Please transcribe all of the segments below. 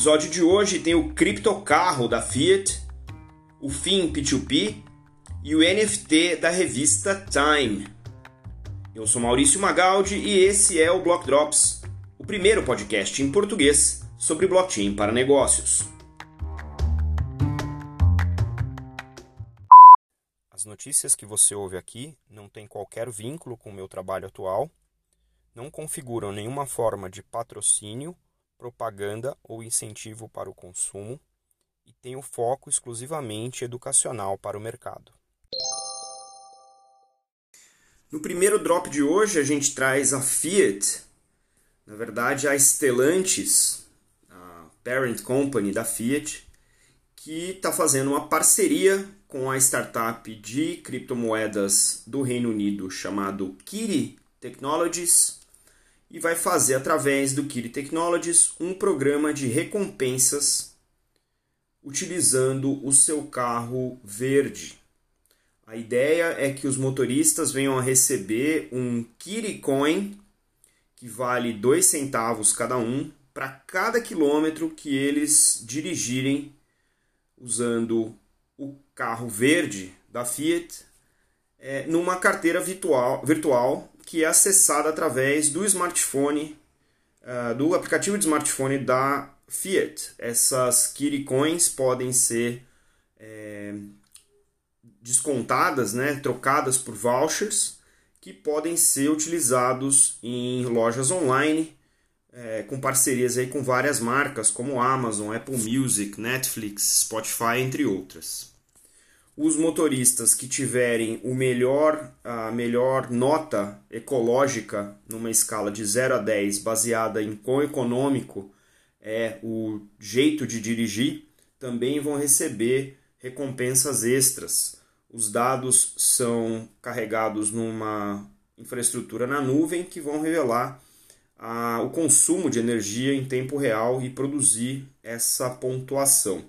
episódio de hoje tem o criptocarro da Fiat, o FIM P2P e o NFT da revista Time. Eu sou Maurício Magaldi e esse é o Block Drops, o primeiro podcast em português sobre blockchain para negócios. As notícias que você ouve aqui não têm qualquer vínculo com o meu trabalho atual, não configuram nenhuma forma de patrocínio propaganda ou incentivo para o consumo e tem o foco exclusivamente educacional para o mercado. No primeiro drop de hoje, a gente traz a Fiat, na verdade, a Stellantis, a parent company da Fiat, que está fazendo uma parceria com a startup de criptomoedas do Reino Unido chamado Kiri Technologies e vai fazer através do Kiri Technologies um programa de recompensas utilizando o seu carro verde. A ideia é que os motoristas venham a receber um Kiri Coin que vale 2 centavos cada um para cada quilômetro que eles dirigirem usando o carro verde da Fiat é, numa carteira virtual, virtual que é acessada através do smartphone, uh, do aplicativo de smartphone da Fiat. Essas Kiri Coins podem ser é, descontadas, né, trocadas por vouchers que podem ser utilizados em lojas online é, com parcerias aí com várias marcas como Amazon, Apple Music, Netflix, Spotify, entre outras os motoristas que tiverem o melhor, a melhor nota ecológica numa escala de 0 a 10, baseada em quão econômico é o jeito de dirigir, também vão receber recompensas extras. Os dados são carregados numa infraestrutura na nuvem que vão revelar o consumo de energia em tempo real e produzir essa pontuação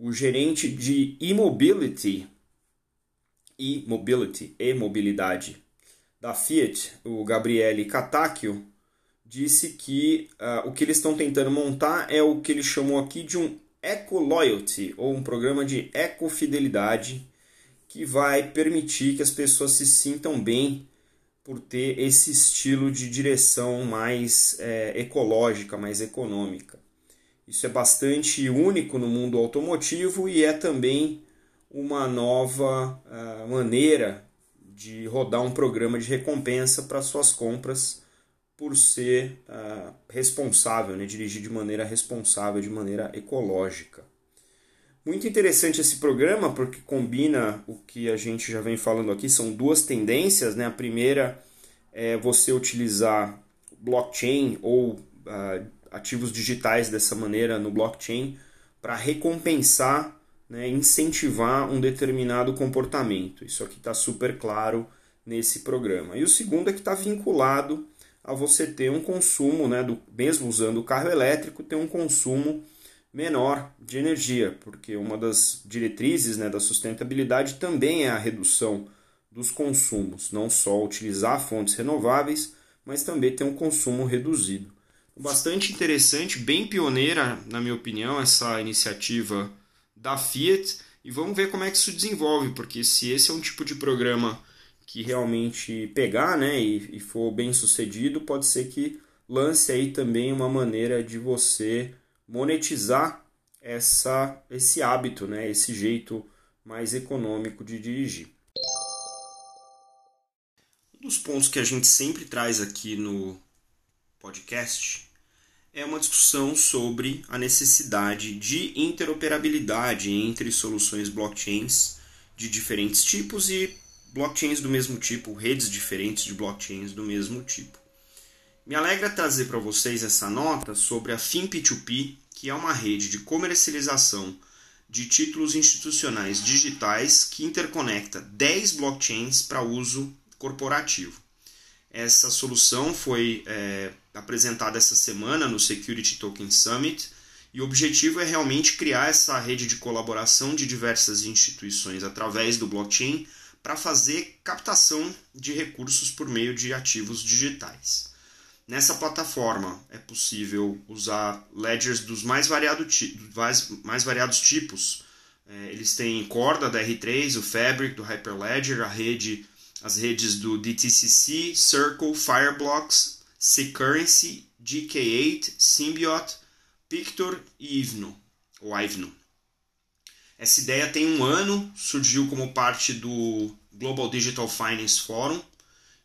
o gerente de e-mobility e mobility e mobilidade da Fiat, o Gabriele Catacchio, disse que uh, o que eles estão tentando montar é o que ele chamou aqui de um Eco Loyalty, ou um programa de ecofidelidade, que vai permitir que as pessoas se sintam bem por ter esse estilo de direção mais é, ecológica, mais econômica. Isso é bastante único no mundo automotivo e é também uma nova uh, maneira de rodar um programa de recompensa para suas compras por ser uh, responsável, né? dirigir de maneira responsável, de maneira ecológica. Muito interessante esse programa porque combina o que a gente já vem falando aqui, são duas tendências. Né? A primeira é você utilizar blockchain ou uh, ativos digitais dessa maneira no blockchain para recompensar, né, incentivar um determinado comportamento. Isso aqui está super claro nesse programa. E o segundo é que está vinculado a você ter um consumo, né, do, mesmo usando o carro elétrico, ter um consumo menor de energia, porque uma das diretrizes né, da sustentabilidade também é a redução dos consumos, não só utilizar fontes renováveis, mas também ter um consumo reduzido bastante interessante, bem pioneira, na minha opinião, essa iniciativa da Fiat. E vamos ver como é que isso desenvolve, porque se esse é um tipo de programa que realmente pegar né, e, e for bem sucedido, pode ser que lance aí também uma maneira de você monetizar essa, esse hábito, né, esse jeito mais econômico de dirigir. Um dos pontos que a gente sempre traz aqui no podcast é uma discussão sobre a necessidade de interoperabilidade entre soluções blockchains de diferentes tipos e blockchains do mesmo tipo, redes diferentes de blockchains do mesmo tipo. Me alegra trazer para vocês essa nota sobre a FinP2P, que é uma rede de comercialização de títulos institucionais digitais que interconecta 10 blockchains para uso corporativo. Essa solução foi é, apresentada essa semana no Security Token Summit e o objetivo é realmente criar essa rede de colaboração de diversas instituições através do blockchain para fazer captação de recursos por meio de ativos digitais. Nessa plataforma é possível usar ledgers dos mais, variado, mais, variados tipos. É, eles têm corda da R3, o Fabric do Hyperledger, a rede, as redes do DTCC, Circle, Fireblocks, Securrency, GK8, Symbiot, Pictor e Ivno, ou Ivno. Essa ideia tem um ano, surgiu como parte do Global Digital Finance Forum,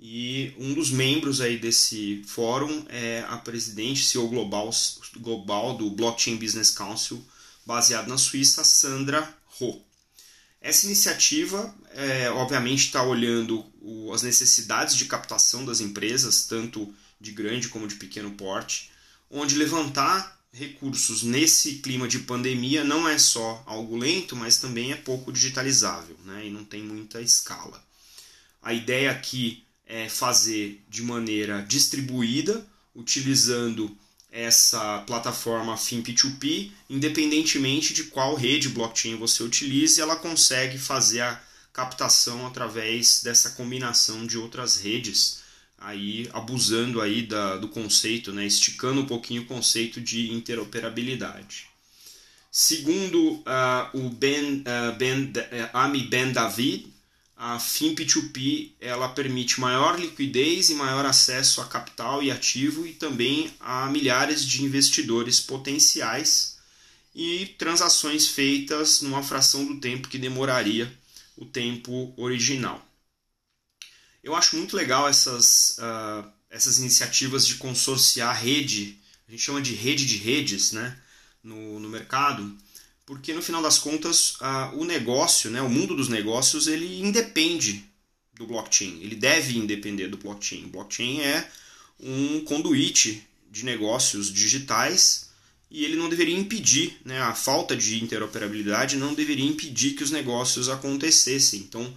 e um dos membros aí desse fórum é a presidente CEO global, global do Blockchain Business Council, baseado na Suíça, Sandra Ho. Essa iniciativa, é, obviamente, está olhando o, as necessidades de captação das empresas, tanto de grande como de pequeno porte, onde levantar recursos nesse clima de pandemia não é só algo lento, mas também é pouco digitalizável né, e não tem muita escala. A ideia aqui é, fazer de maneira distribuída, utilizando essa plataforma FinP2P, independentemente de qual rede blockchain você utilize, ela consegue fazer a captação através dessa combinação de outras redes, aí abusando aí da, do conceito, né, esticando um pouquinho o conceito de interoperabilidade. Segundo uh, o Ben, uh, ben, uh, Ami Ben David, a FIMP2P ela permite maior liquidez e maior acesso a capital e ativo e também a milhares de investidores potenciais e transações feitas numa fração do tempo que demoraria o tempo original. Eu acho muito legal essas, uh, essas iniciativas de consorciar rede, a gente chama de rede de redes né, no, no mercado, porque no final das contas o negócio, né, o mundo dos negócios, ele independe do blockchain, ele deve independer do blockchain. O blockchain é um conduíte de negócios digitais e ele não deveria impedir, né, a falta de interoperabilidade não deveria impedir que os negócios acontecessem. Então,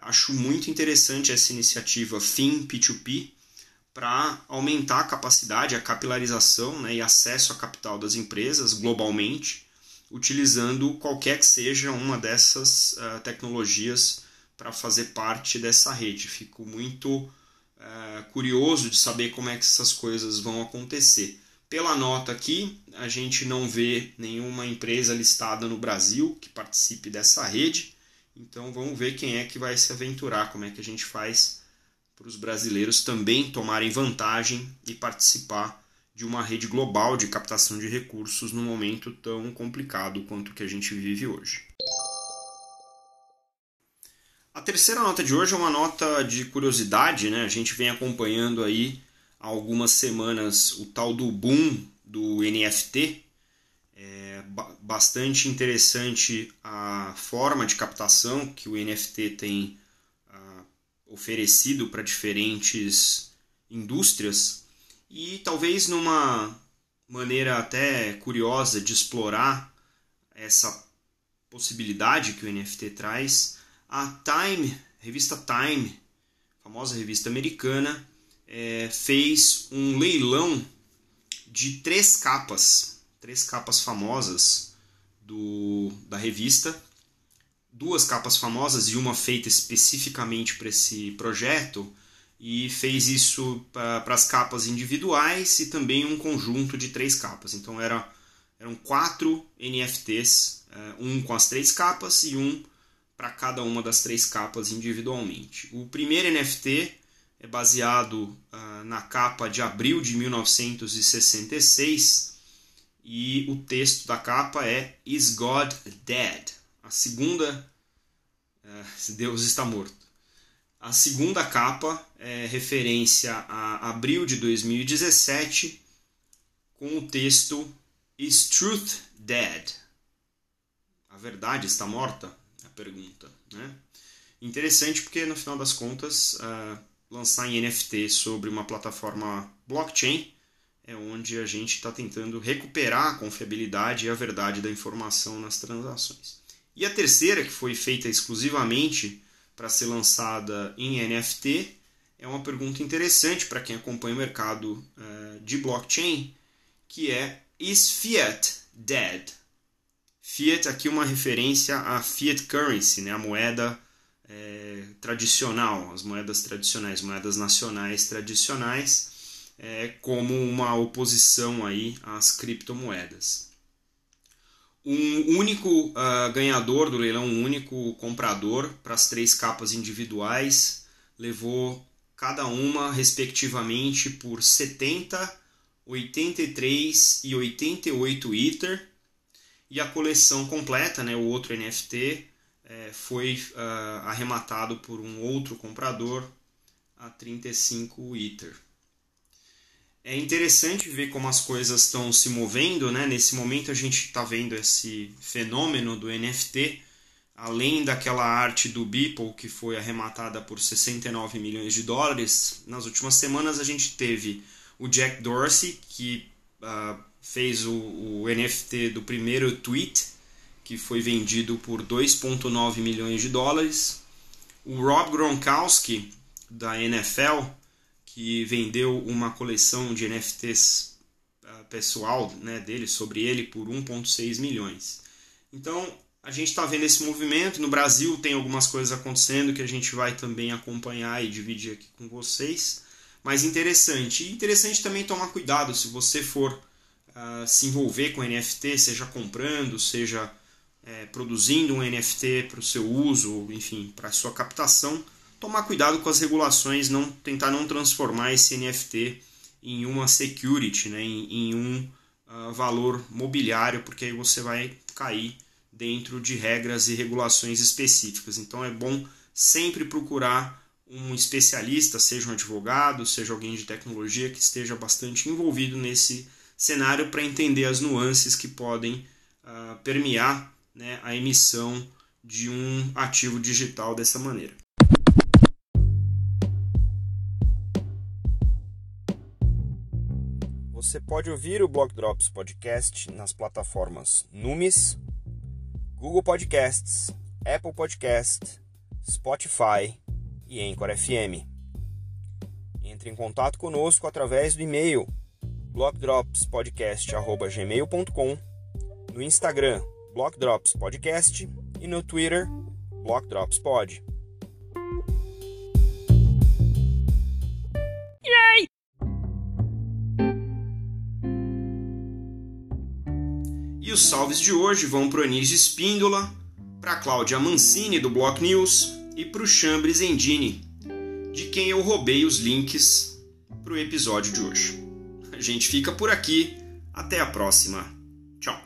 acho muito interessante essa iniciativa FIM P2P para aumentar a capacidade, a capilarização né, e acesso a capital das empresas globalmente utilizando qualquer que seja uma dessas uh, tecnologias para fazer parte dessa rede. Fico muito uh, curioso de saber como é que essas coisas vão acontecer. Pela nota aqui, a gente não vê nenhuma empresa listada no Brasil que participe dessa rede, então vamos ver quem é que vai se aventurar, como é que a gente faz para os brasileiros também tomarem vantagem e participar de uma rede global de captação de recursos num momento tão complicado quanto o que a gente vive hoje. A terceira nota de hoje é uma nota de curiosidade, né? A gente vem acompanhando aí há algumas semanas o tal do boom do NFT. É bastante interessante a forma de captação que o NFT tem ah, oferecido para diferentes indústrias e talvez numa maneira até curiosa de explorar essa possibilidade que o NFT traz, a Time, revista Time, famosa revista americana, é, fez um leilão de três capas, três capas famosas do, da revista, duas capas famosas e uma feita especificamente para esse projeto, e fez isso para as capas individuais e também um conjunto de três capas. Então era, eram quatro NFTs, eh, um com as três capas e um para cada uma das três capas individualmente. O primeiro NFT é baseado uh, na capa de abril de 1966 e o texto da capa é Is God Dead? A segunda, uh, Deus está morto. A segunda capa é referência a abril de 2017 com o texto Is Truth Dead? A verdade está morta? A pergunta. Né? Interessante porque no final das contas uh, lançar em NFT sobre uma plataforma blockchain é onde a gente está tentando recuperar a confiabilidade e a verdade da informação nas transações. E a terceira, que foi feita exclusivamente para ser lançada em NFT? É uma pergunta interessante para quem acompanha o mercado uh, de blockchain, que é Is Fiat dead? Fiat aqui uma referência à fiat currency, né, a moeda é, tradicional, as moedas tradicionais, moedas nacionais tradicionais. é, como uma oposição aí às criptomoedas. Um único uh, ganhador do leilão, um único comprador para as três capas individuais, levou cada uma respectivamente por 70, 83 e 88 Ether. E a coleção completa, né, o outro NFT, é, foi uh, arrematado por um outro comprador a 35 Ether. É interessante ver como as coisas estão se movendo, né? Nesse momento a gente está vendo esse fenômeno do NFT, além daquela arte do Beeple que foi arrematada por 69 milhões de dólares. Nas últimas semanas a gente teve o Jack Dorsey que uh, fez o, o NFT do primeiro tweet que foi vendido por 2,9 milhões de dólares. O Rob Gronkowski da NFL que vendeu uma coleção de NFTs uh, pessoal né, dele, sobre ele, por 1,6 milhões. Então, a gente está vendo esse movimento. No Brasil tem algumas coisas acontecendo que a gente vai também acompanhar e dividir aqui com vocês. Mas interessante. E interessante também tomar cuidado se você for uh, se envolver com NFT, seja comprando, seja é, produzindo um NFT para o seu uso, enfim, para a sua captação tomar cuidado com as regulações, não tentar não transformar esse NFT em uma security, né, em, em um uh, valor mobiliário, porque aí você vai cair dentro de regras e regulações específicas. Então é bom sempre procurar um especialista, seja um advogado, seja alguém de tecnologia que esteja bastante envolvido nesse cenário para entender as nuances que podem uh, permear né, a emissão de um ativo digital dessa maneira. Você pode ouvir o Block Drops Podcast nas plataformas Numis, Google Podcasts, Apple Podcast, Spotify e Anchor FM. Entre em contato conosco através do e-mail blockdropspodcast@gmail.com, no Instagram blockdropspodcast e no Twitter blockdropspod. E os salves de hoje vão para o Anísio Espíndola, para Cláudia Mancini do Block News e para o Chambres Endini, de quem eu roubei os links para o episódio de hoje. A gente fica por aqui, até a próxima. Tchau!